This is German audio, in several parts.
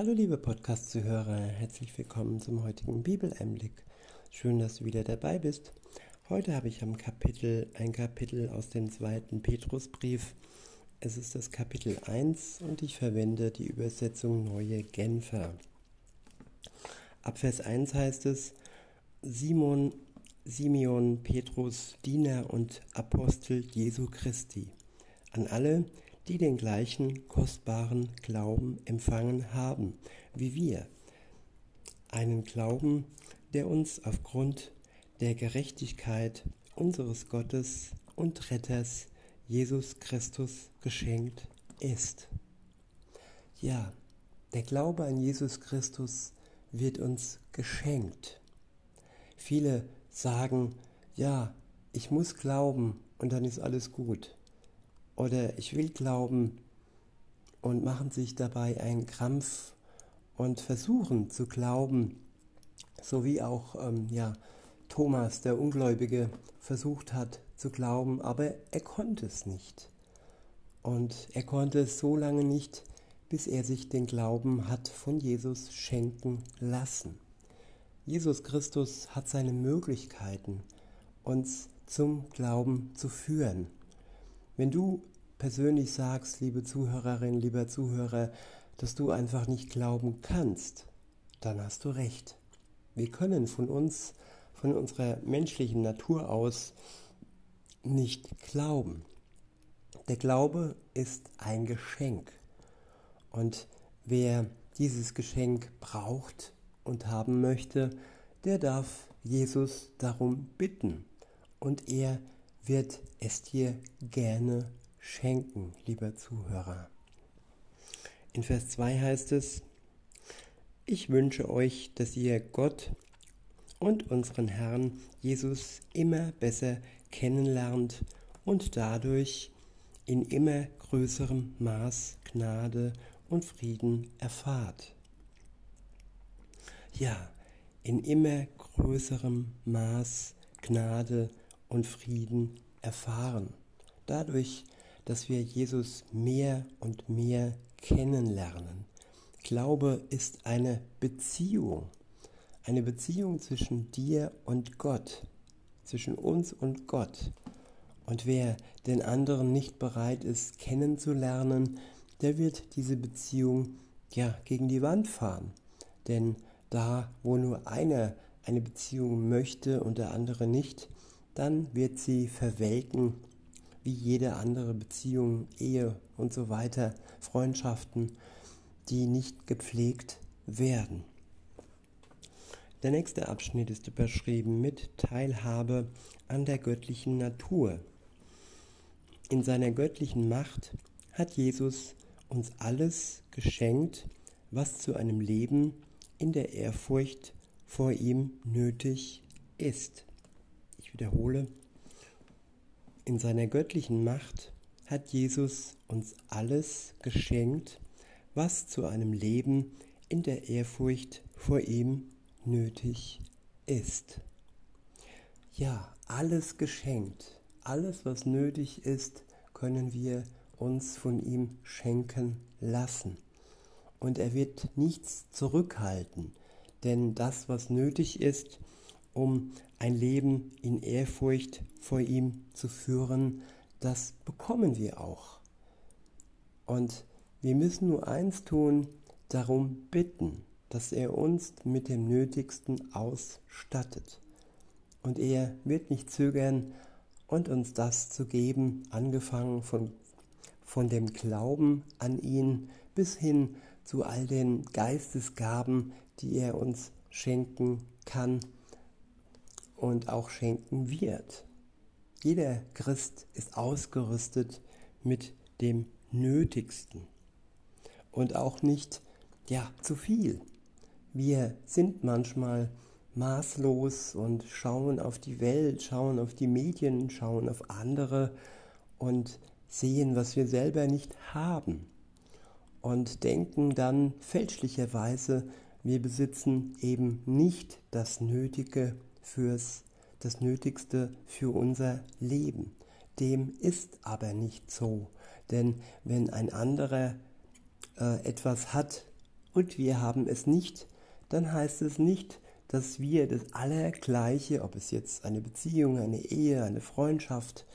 Hallo liebe Podcast-Zuhörer, herzlich willkommen zum heutigen Bibeleinblick. Schön, dass du wieder dabei bist. Heute habe ich am Kapitel ein Kapitel aus dem zweiten Petrusbrief. Es ist das Kapitel 1 und ich verwende die Übersetzung Neue Genfer. Ab Vers 1 heißt es, Simon, Simeon Petrus, Diener und Apostel Jesu Christi, an alle, die den gleichen kostbaren Glauben empfangen haben wie wir. Einen Glauben, der uns aufgrund der Gerechtigkeit unseres Gottes und Retters Jesus Christus geschenkt ist. Ja, der Glaube an Jesus Christus wird uns geschenkt. Viele sagen, ja, ich muss glauben und dann ist alles gut oder ich will glauben und machen sich dabei einen Krampf und versuchen zu glauben, so wie auch ähm, ja, Thomas, der Ungläubige, versucht hat zu glauben, aber er konnte es nicht. Und er konnte es so lange nicht, bis er sich den Glauben hat von Jesus schenken lassen. Jesus Christus hat seine Möglichkeiten, uns zum Glauben zu führen. Wenn du persönlich sagst, liebe Zuhörerin, lieber Zuhörer, dass du einfach nicht glauben kannst, dann hast du recht. Wir können von uns, von unserer menschlichen Natur aus nicht glauben. Der Glaube ist ein Geschenk. Und wer dieses Geschenk braucht und haben möchte, der darf Jesus darum bitten. Und er wird es dir gerne schenken, lieber Zuhörer. In Vers 2 heißt es, ich wünsche euch, dass ihr Gott und unseren Herrn Jesus immer besser kennenlernt und dadurch in immer größerem Maß Gnade und Frieden erfahrt. Ja, in immer größerem Maß Gnade und Frieden erfahren. Dadurch, dass wir Jesus mehr und mehr kennenlernen. Glaube ist eine Beziehung, eine Beziehung zwischen dir und Gott, zwischen uns und Gott. Und wer den anderen nicht bereit ist kennenzulernen, der wird diese Beziehung ja gegen die Wand fahren. Denn da, wo nur einer eine Beziehung möchte und der andere nicht, dann wird sie verwelken wie jede andere Beziehung, Ehe und so weiter, Freundschaften, die nicht gepflegt werden. Der nächste Abschnitt ist überschrieben mit Teilhabe an der göttlichen Natur. In seiner göttlichen Macht hat Jesus uns alles geschenkt, was zu einem Leben in der Ehrfurcht vor ihm nötig ist. Ich wiederhole, in seiner göttlichen Macht hat Jesus uns alles geschenkt, was zu einem Leben in der Ehrfurcht vor ihm nötig ist. Ja, alles geschenkt, alles was nötig ist, können wir uns von ihm schenken lassen. Und er wird nichts zurückhalten, denn das, was nötig ist, um ein Leben in Ehrfurcht vor ihm zu führen, das bekommen wir auch. Und wir müssen nur eins tun, darum bitten, dass er uns mit dem Nötigsten ausstattet. Und er wird nicht zögern und uns das zu geben, angefangen von, von dem Glauben an ihn bis hin zu all den Geistesgaben, die er uns schenken kann und auch schenken wird. Jeder Christ ist ausgerüstet mit dem Nötigsten und auch nicht ja zu viel. Wir sind manchmal maßlos und schauen auf die Welt, schauen auf die Medien, schauen auf andere und sehen, was wir selber nicht haben und denken dann fälschlicherweise, wir besitzen eben nicht das Nötige fürs das Nötigste für unser Leben. Dem ist aber nicht so, denn wenn ein anderer äh, etwas hat und wir haben es nicht, dann heißt es nicht, dass wir das Allergleiche, ob es jetzt eine Beziehung, eine Ehe, eine Freundschaft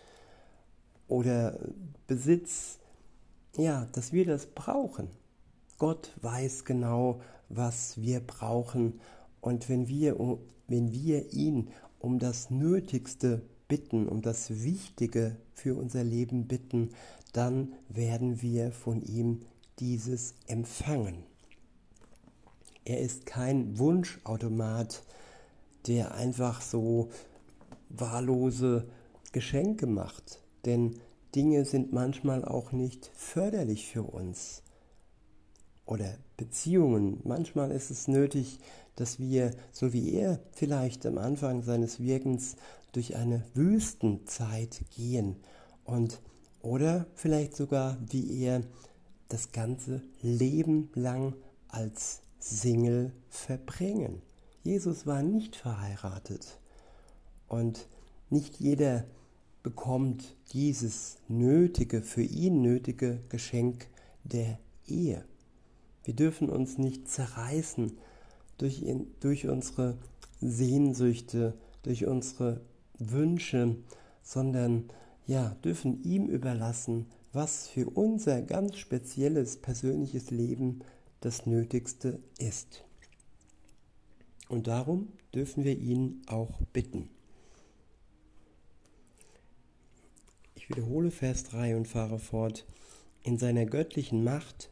oder Besitz, ja, dass wir das brauchen. Gott weiß genau, was wir brauchen. Und wenn wir, wenn wir ihn um das Nötigste bitten, um das Wichtige für unser Leben bitten, dann werden wir von ihm dieses empfangen. Er ist kein Wunschautomat, der einfach so wahllose Geschenke macht. Denn Dinge sind manchmal auch nicht förderlich für uns. Oder Beziehungen. Manchmal ist es nötig, dass wir, so wie er vielleicht am Anfang seines Wirkens, durch eine Wüstenzeit gehen und oder vielleicht sogar wie er das ganze Leben lang als Single verbringen. Jesus war nicht verheiratet und nicht jeder bekommt dieses nötige, für ihn nötige Geschenk der Ehe. Wir dürfen uns nicht zerreißen durch, durch unsere Sehnsüchte, durch unsere Wünsche, sondern ja, dürfen ihm überlassen, was für unser ganz spezielles persönliches Leben das Nötigste ist. Und darum dürfen wir ihn auch bitten. Ich wiederhole Vers 3 und fahre fort. In seiner göttlichen Macht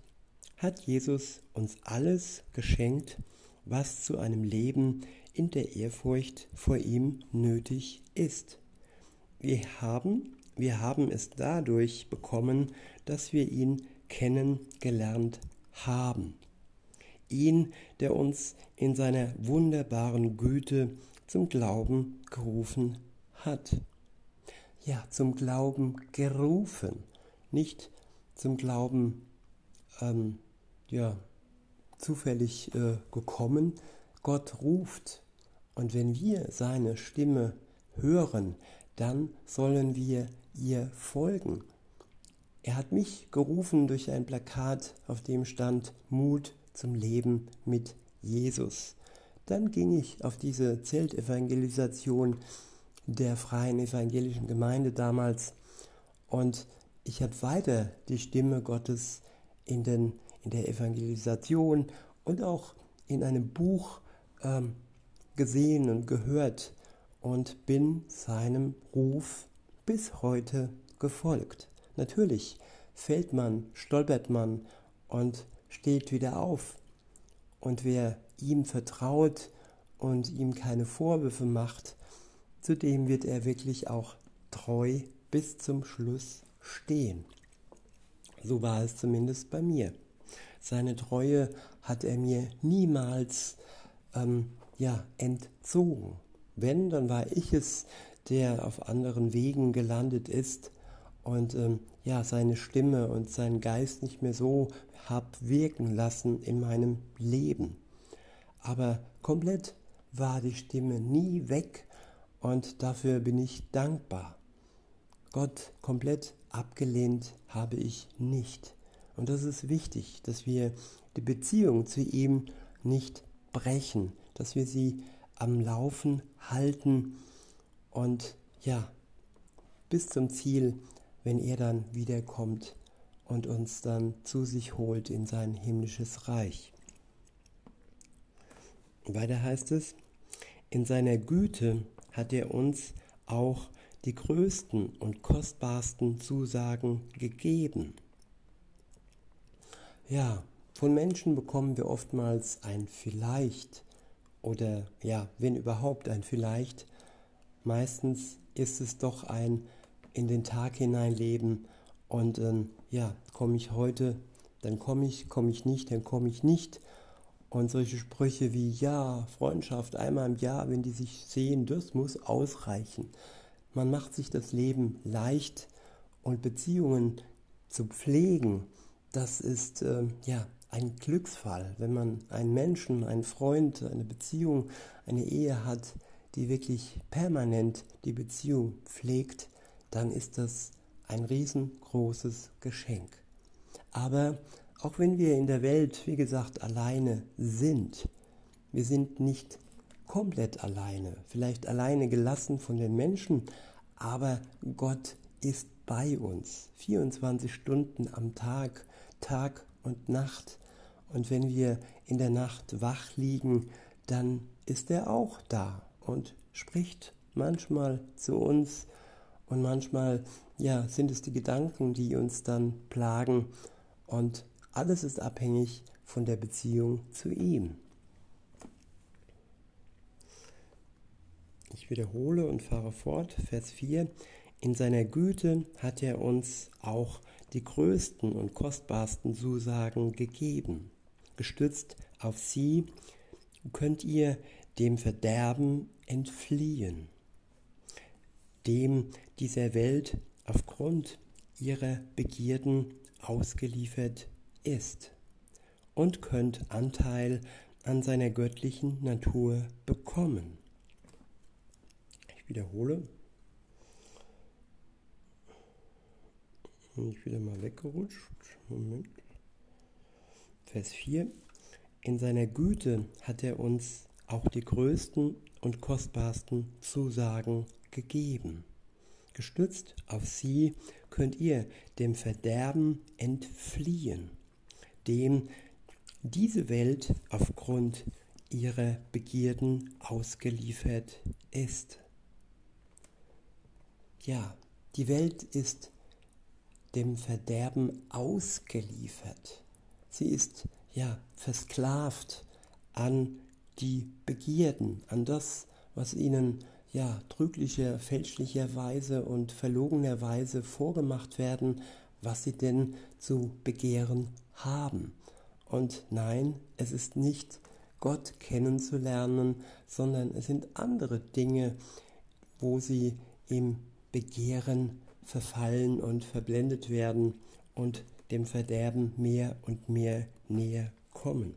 hat Jesus uns alles geschenkt, was zu einem Leben in der Ehrfurcht vor ihm nötig ist. Wir haben, wir haben es dadurch bekommen, dass wir ihn kennengelernt haben ihn, der uns in seiner wunderbaren Güte zum Glauben gerufen hat. Ja, zum Glauben gerufen, nicht zum Glauben ähm, ja, zufällig äh, gekommen. Gott ruft. Und wenn wir seine Stimme hören, dann sollen wir ihr folgen. Er hat mich gerufen durch ein Plakat, auf dem stand Mut zum Leben mit Jesus. Dann ging ich auf diese Zeltevangelisation der Freien Evangelischen Gemeinde damals und ich habe weiter die Stimme Gottes in, den, in der Evangelisation und auch in einem Buch ähm, gesehen und gehört und bin seinem Ruf bis heute gefolgt. Natürlich fällt man, stolpert man und steht wieder auf. Und wer ihm vertraut und ihm keine Vorwürfe macht, zu dem wird er wirklich auch treu bis zum Schluss stehen. So war es zumindest bei mir. Seine Treue hat er mir niemals ähm, ja, entzogen. Wenn, dann war ich es, der auf anderen Wegen gelandet ist und ähm, ja, seine Stimme und seinen Geist nicht mehr so habe wirken lassen in meinem Leben. Aber komplett war die Stimme nie weg und dafür bin ich dankbar. Gott komplett abgelehnt habe ich nicht. Und das ist wichtig, dass wir die Beziehung zu ihm nicht brechen, dass wir sie am Laufen halten und ja, bis zum Ziel, wenn er dann wiederkommt und uns dann zu sich holt in sein himmlisches Reich. Weiter heißt es, in seiner Güte hat er uns auch die größten und kostbarsten Zusagen gegeben. Ja, von Menschen bekommen wir oftmals ein Vielleicht oder ja, wenn überhaupt ein Vielleicht. Meistens ist es doch ein in den Tag hineinleben und ähm, ja, komme ich heute, dann komme ich, komme ich nicht, dann komme ich nicht. Und solche Sprüche wie, ja, Freundschaft einmal im Jahr, wenn die sich sehen, das muss ausreichen. Man macht sich das Leben leicht und Beziehungen zu pflegen, das ist äh, ja ein Glücksfall, wenn man einen Menschen, einen Freund, eine Beziehung, eine Ehe hat, die wirklich permanent die Beziehung pflegt, dann ist das ein riesengroßes Geschenk. Aber auch wenn wir in der Welt, wie gesagt, alleine sind, wir sind nicht komplett alleine, vielleicht alleine gelassen von den Menschen, aber Gott ist bei uns, 24 Stunden am Tag, Tag und Nacht. Und wenn wir in der Nacht wach liegen, dann ist er auch da und spricht manchmal zu uns und manchmal ja, sind es die Gedanken, die uns dann plagen und alles ist abhängig von der Beziehung zu ihm. Ich wiederhole und fahre fort, Vers 4. In seiner Güte hat er uns auch die größten und kostbarsten Zusagen gegeben. Gestützt auf sie könnt ihr dem Verderben entfliehen, dem dieser Welt aufgrund ihrer Begierden ausgeliefert ist und könnt Anteil an seiner göttlichen Natur bekommen. Ich wiederhole. Bin ich wieder mal weggerutscht. Moment. Vers 4. In seiner Güte hat er uns auch die größten und kostbarsten Zusagen gegeben. Gestützt auf sie könnt ihr dem Verderben entfliehen, dem diese Welt aufgrund ihrer Begierden ausgeliefert ist. Ja, die Welt ist dem Verderben ausgeliefert. Sie ist ja versklavt an die Begierden, an das, was ihnen ja trüglicher, fälschlicherweise und verlogenerweise vorgemacht werden, was sie denn zu begehren haben. Und nein, es ist nicht Gott kennenzulernen, sondern es sind andere Dinge, wo sie im Begehren verfallen und verblendet werden und dem Verderben mehr und mehr näher kommen.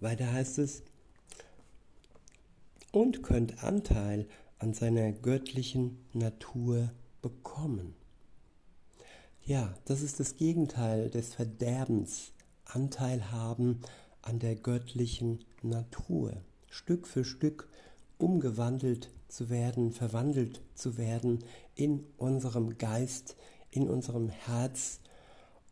Weiter heißt es, und könnt Anteil an seiner göttlichen Natur bekommen. Ja, das ist das Gegenteil des Verderbens, Anteil haben an der göttlichen Natur, Stück für Stück umgewandelt zu werden, verwandelt zu werden in unserem Geist, in unserem Herz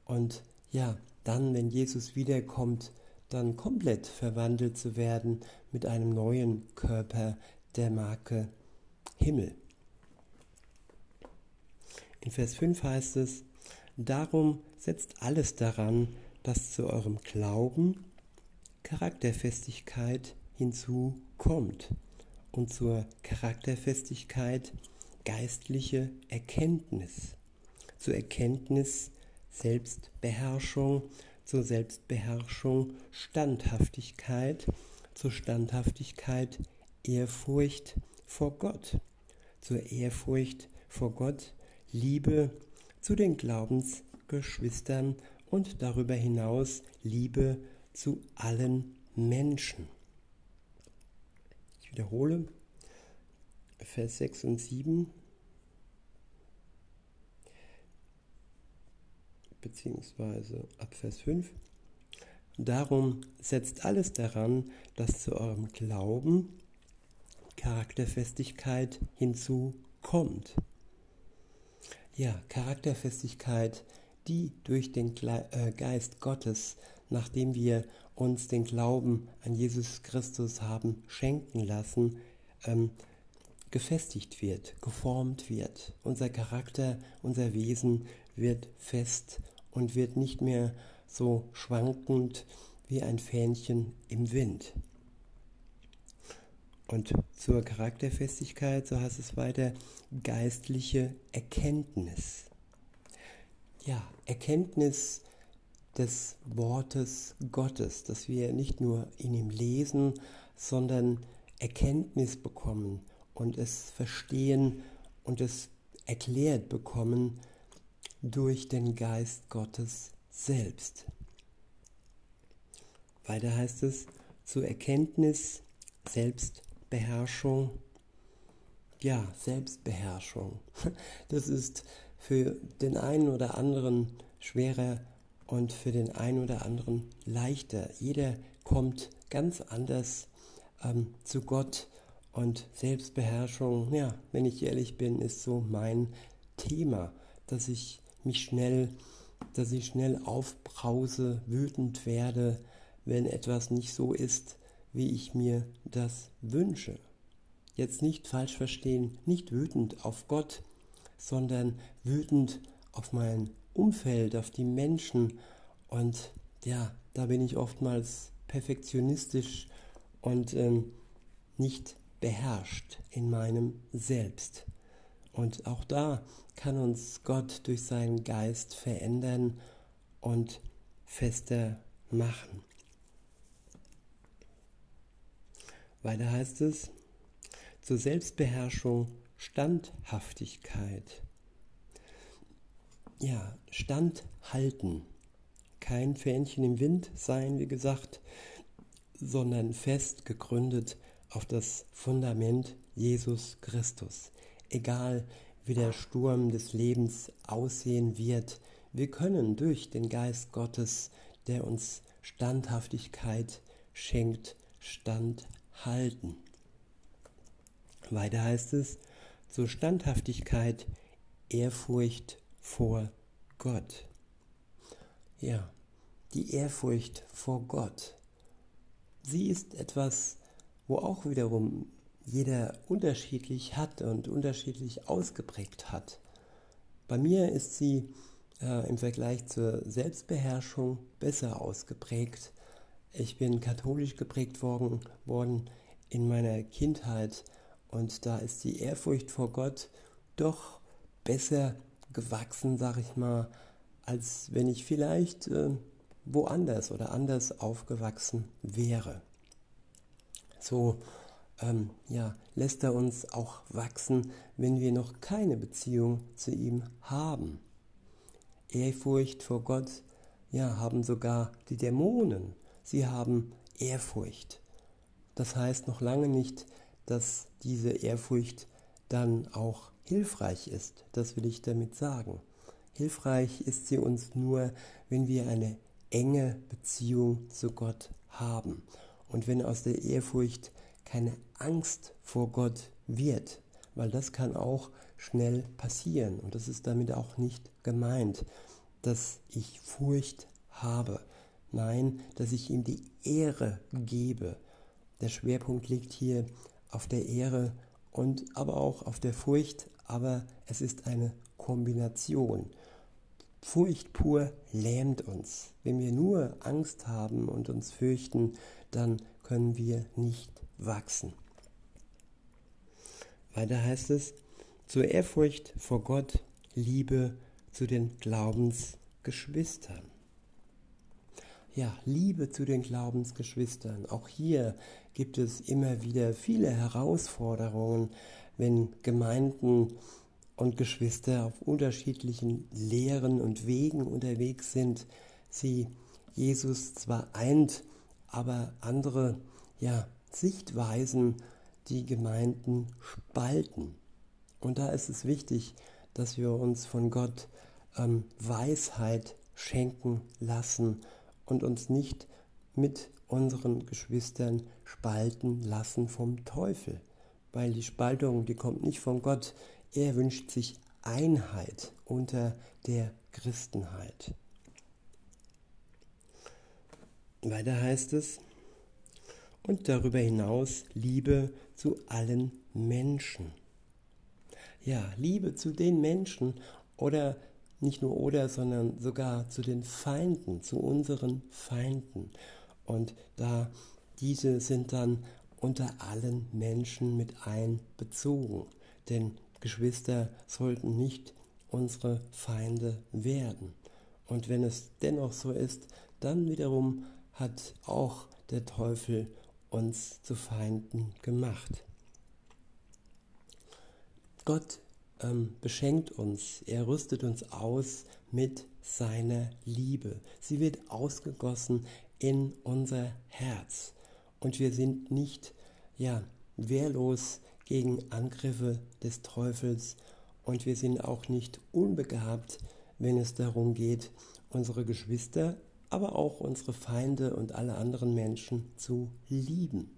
und ja, dann, wenn Jesus wiederkommt, dann komplett verwandelt zu werden mit einem neuen Körper der Marke Himmel. In Vers 5 heißt es, Darum setzt alles daran, dass zu eurem Glauben Charakterfestigkeit hinzukommt und zur Charakterfestigkeit geistliche Erkenntnis, zur Erkenntnis Selbstbeherrschung zur Selbstbeherrschung Standhaftigkeit, zur Standhaftigkeit Ehrfurcht vor Gott, zur Ehrfurcht vor Gott Liebe zu den Glaubensgeschwistern und darüber hinaus Liebe zu allen Menschen. Wiederhole Vers 6 und 7. beziehungsweise ab Vers 5. Darum setzt alles daran, dass zu eurem Glauben Charakterfestigkeit hinzukommt. Ja, Charakterfestigkeit, die durch den äh, Geist Gottes, nachdem wir uns den Glauben an Jesus Christus haben schenken lassen, ähm, gefestigt wird, geformt wird. Unser Charakter, unser Wesen wird fest und wird nicht mehr so schwankend wie ein Fähnchen im Wind. Und zur Charakterfestigkeit, so heißt es weiter, geistliche Erkenntnis. Ja, Erkenntnis des Wortes Gottes, dass wir nicht nur in ihm lesen, sondern Erkenntnis bekommen und es verstehen und es erklärt bekommen, durch den Geist Gottes selbst. Weiter heißt es zur Erkenntnis, Selbstbeherrschung. Ja, Selbstbeherrschung. Das ist für den einen oder anderen schwerer und für den einen oder anderen leichter. Jeder kommt ganz anders ähm, zu Gott und Selbstbeherrschung, ja, wenn ich ehrlich bin, ist so mein Thema, dass ich mich schnell, dass ich schnell aufbrause, wütend werde, wenn etwas nicht so ist, wie ich mir das wünsche. Jetzt nicht falsch verstehen, nicht wütend auf Gott, sondern wütend auf mein Umfeld, auf die Menschen. Und ja, da bin ich oftmals perfektionistisch und ähm, nicht beherrscht in meinem Selbst. Und auch da kann uns Gott durch seinen Geist verändern und fester machen. Weiter heißt es, zur Selbstbeherrschung Standhaftigkeit. Ja, standhalten. Kein Fähnchen im Wind sein, wie gesagt, sondern fest gegründet auf das Fundament Jesus Christus. Egal wie der Sturm des Lebens aussehen wird, wir können durch den Geist Gottes, der uns Standhaftigkeit schenkt, standhalten. Weiter heißt es, zur Standhaftigkeit Ehrfurcht vor Gott. Ja, die Ehrfurcht vor Gott. Sie ist etwas, wo auch wiederum jeder unterschiedlich hat und unterschiedlich ausgeprägt hat. Bei mir ist sie äh, im Vergleich zur Selbstbeherrschung besser ausgeprägt. Ich bin katholisch geprägt worden, worden in meiner Kindheit und da ist die Ehrfurcht vor Gott doch besser gewachsen, sag ich mal, als wenn ich vielleicht äh, woanders oder anders aufgewachsen wäre. So ähm, ja, lässt er uns auch wachsen, wenn wir noch keine Beziehung zu ihm haben. Ehrfurcht vor Gott, ja, haben sogar die Dämonen. Sie haben Ehrfurcht. Das heißt noch lange nicht, dass diese Ehrfurcht dann auch hilfreich ist. Das will ich damit sagen. Hilfreich ist sie uns nur, wenn wir eine enge Beziehung zu Gott haben und wenn aus der Ehrfurcht keine Angst vor Gott wird, weil das kann auch schnell passieren und das ist damit auch nicht gemeint, dass ich Furcht habe. Nein, dass ich ihm die Ehre gebe. Der Schwerpunkt liegt hier auf der Ehre und aber auch auf der Furcht, aber es ist eine Kombination. Furcht pur lähmt uns. Wenn wir nur Angst haben und uns fürchten, dann können wir nicht wachsen. Weiter heißt es, zur Ehrfurcht vor Gott, Liebe zu den Glaubensgeschwistern. Ja, Liebe zu den Glaubensgeschwistern. Auch hier gibt es immer wieder viele Herausforderungen, wenn Gemeinden und Geschwister auf unterschiedlichen Lehren und Wegen unterwegs sind. Sie Jesus zwar eint, aber andere ja, Sichtweisen die Gemeinden spalten. Und da ist es wichtig, dass wir uns von Gott ähm, Weisheit schenken lassen und uns nicht mit unseren Geschwistern spalten lassen vom Teufel. Weil die Spaltung, die kommt nicht von Gott. Er wünscht sich Einheit unter der Christenheit. Weiter heißt es, und darüber hinaus Liebe zu allen Menschen. Ja, Liebe zu den Menschen oder nicht nur oder, sondern sogar zu den Feinden, zu unseren Feinden. Und da diese sind dann unter allen Menschen mit einbezogen. Denn Geschwister sollten nicht unsere Feinde werden. Und wenn es dennoch so ist, dann wiederum hat auch der Teufel uns zu Feinden gemacht. Gott ähm, beschenkt uns, er rüstet uns aus mit seiner Liebe. Sie wird ausgegossen in unser Herz und wir sind nicht ja, wehrlos gegen Angriffe des Teufels und wir sind auch nicht unbegabt, wenn es darum geht, unsere Geschwister, aber auch unsere Feinde und alle anderen Menschen zu lieben.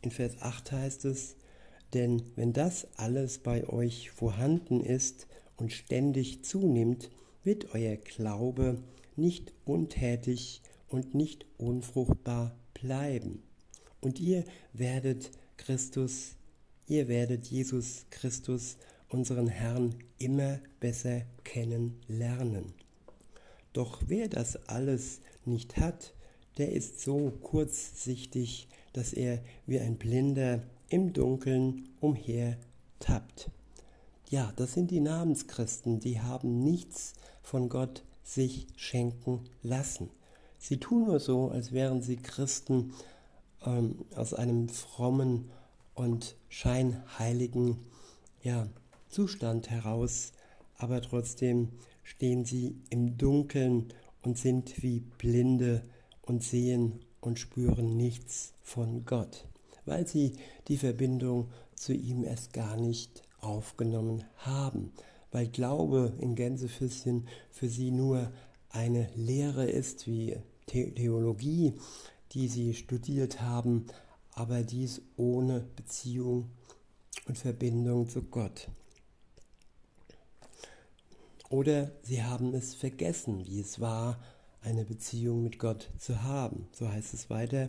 In Vers 8 heißt es, denn wenn das alles bei euch vorhanden ist und ständig zunimmt, wird euer Glaube nicht untätig und nicht unfruchtbar bleiben. Und ihr werdet Christus, ihr werdet Jesus Christus, unseren Herrn, immer besser kennenlernen. Doch wer das alles nicht hat, der ist so kurzsichtig, dass er wie ein Blinder im Dunkeln umher tappt. Ja, das sind die Namenschristen, die haben nichts von Gott sich schenken lassen. Sie tun nur so, als wären sie Christen ähm, aus einem frommen und scheinheiligen ja, Zustand heraus, aber trotzdem stehen sie im Dunkeln und sind wie Blinde und sehen und spüren nichts von Gott, weil sie die Verbindung zu ihm erst gar nicht aufgenommen haben, weil Glaube in Gänsefüßchen für sie nur eine Lehre ist, wie Theologie, die sie studiert haben, aber dies ohne Beziehung und Verbindung zu Gott. Oder sie haben es vergessen, wie es war, eine Beziehung mit Gott zu haben. So heißt es weiter.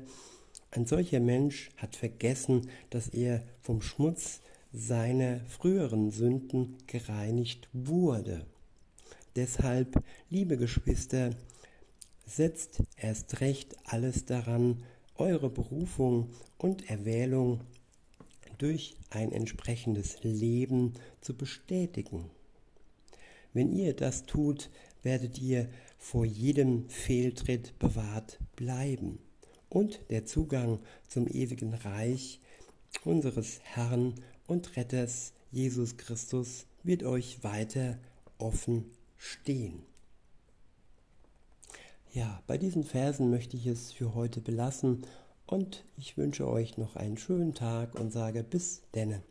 Ein solcher Mensch hat vergessen, dass er vom Schmutz seiner früheren Sünden gereinigt wurde. Deshalb, liebe Geschwister, setzt erst recht alles daran, eure Berufung und Erwählung durch ein entsprechendes Leben zu bestätigen. Wenn ihr das tut, werdet ihr vor jedem Fehltritt bewahrt bleiben und der Zugang zum ewigen Reich unseres Herrn und Retters Jesus Christus wird euch weiter offen stehen. Ja, bei diesen Versen möchte ich es für heute belassen und ich wünsche euch noch einen schönen Tag und sage bis denne.